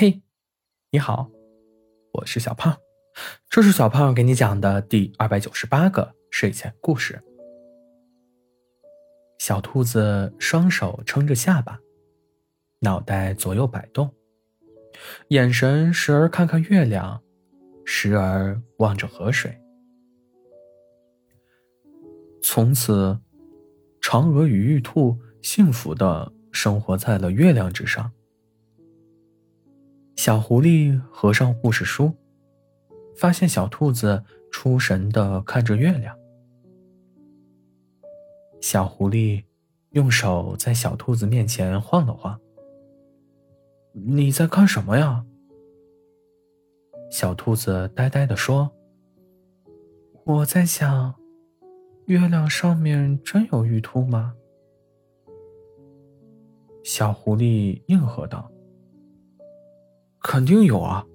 嘿，你好，我是小胖，这是小胖给你讲的第二百九十八个睡前故事。小兔子双手撑着下巴，脑袋左右摆动，眼神时而看看月亮，时而望着河水。从此，嫦娥与玉兔幸福的生活在了月亮之上。小狐狸合上故事书，发现小兔子出神的看着月亮。小狐狸用手在小兔子面前晃了晃：“你在看什么呀？”小兔子呆呆的说：“我在想，月亮上面真有玉兔吗？”小狐狸应和道。肯定有啊，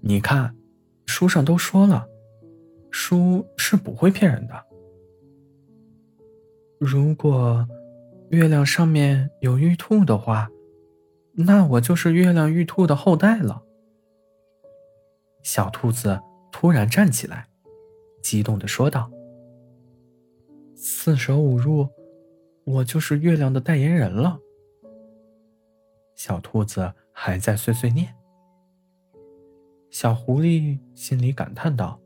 你看，书上都说了，书是不会骗人的。如果月亮上面有玉兔的话，那我就是月亮玉兔的后代了。小兔子突然站起来，激动的说道：“四舍五入，我就是月亮的代言人了。”小兔子还在碎碎念。小狐狸心里感叹道：“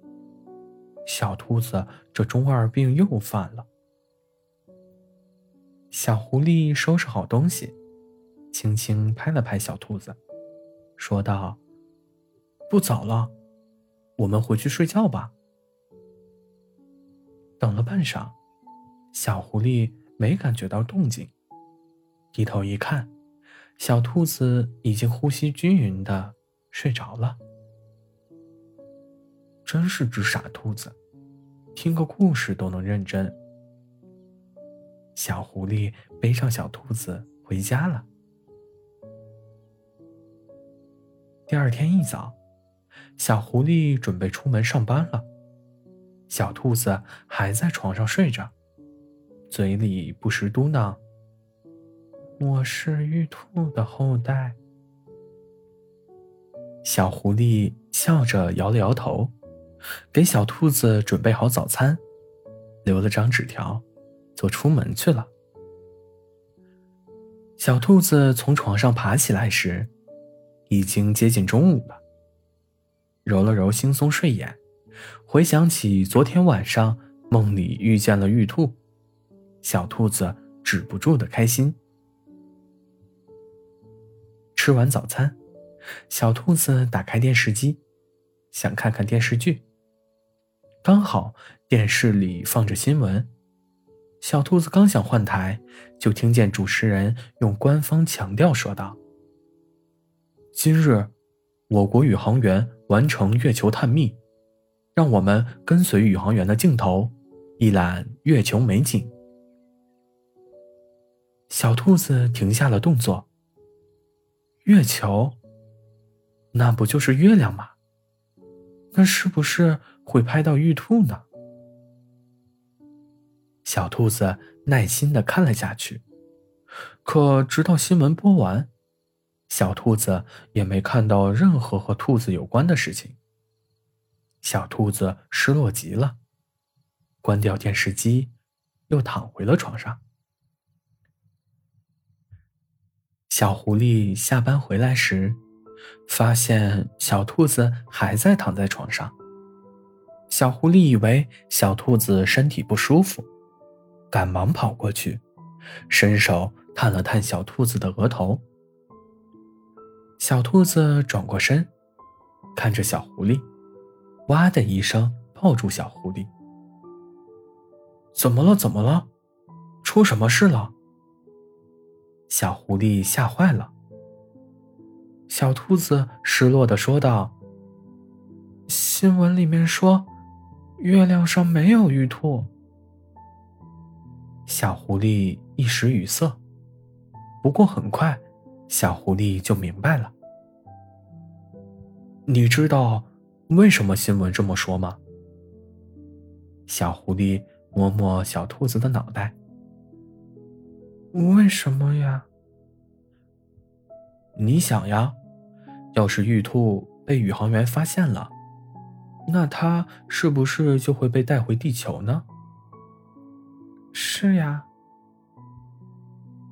小兔子这中二病又犯了。”小狐狸收拾好东西，轻轻拍了拍小兔子，说道：“不早了，我们回去睡觉吧。”等了半晌，小狐狸没感觉到动静，低头一看，小兔子已经呼吸均匀的睡着了。真是只傻兔子，听个故事都能认真。小狐狸背上小兔子回家了。第二天一早，小狐狸准备出门上班了，小兔子还在床上睡着，嘴里不时嘟囔：“我是玉兔的后代。”小狐狸笑着摇了摇头。给小兔子准备好早餐，留了张纸条，就出门去了。小兔子从床上爬起来时，已经接近中午了。揉了揉惺忪睡眼，回想起昨天晚上梦里遇见了玉兔，小兔子止不住的开心。吃完早餐，小兔子打开电视机，想看看电视剧。刚好电视里放着新闻，小兔子刚想换台，就听见主持人用官方强调说道：“今日，我国宇航员完成月球探秘，让我们跟随宇航员的镜头，一览月球美景。”小兔子停下了动作。月球，那不就是月亮吗？那是不是？会拍到玉兔呢。小兔子耐心的看了下去，可直到新闻播完，小兔子也没看到任何和兔子有关的事情。小兔子失落极了，关掉电视机，又躺回了床上。小狐狸下班回来时，发现小兔子还在躺在床上。小狐狸以为小兔子身体不舒服，赶忙跑过去，伸手探了探小兔子的额头。小兔子转过身，看着小狐狸，哇的一声抱住小狐狸：“怎么了？怎么了？出什么事了？”小狐狸吓坏了。小兔子失落的说道：“新闻里面说。”月亮上没有玉兔，小狐狸一时语塞。不过很快，小狐狸就明白了。你知道为什么新闻这么说吗？小狐狸摸摸小兔子的脑袋。为什么呀？你想呀，要是玉兔被宇航员发现了，那它是不是就会被带回地球呢？是呀。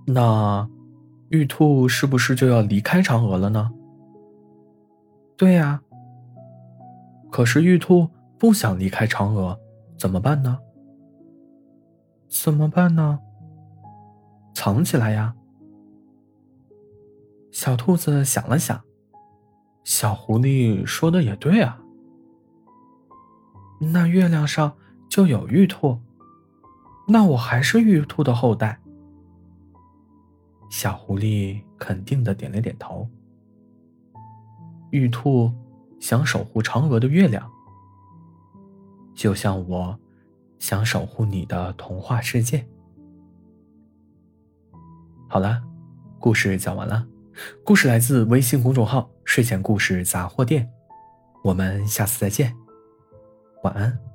那玉兔是不是就要离开嫦娥了呢？对呀。可是玉兔不想离开嫦娥，怎么办呢？怎么办呢？藏起来呀。小兔子想了想，小狐狸说的也对啊。那月亮上就有玉兔，那我还是玉兔的后代。小狐狸肯定的点了点头。玉兔想守护嫦娥的月亮，就像我想守护你的童话世界。好了，故事讲完了。故事来自微信公众号“睡前故事杂货店”，我们下次再见，晚安。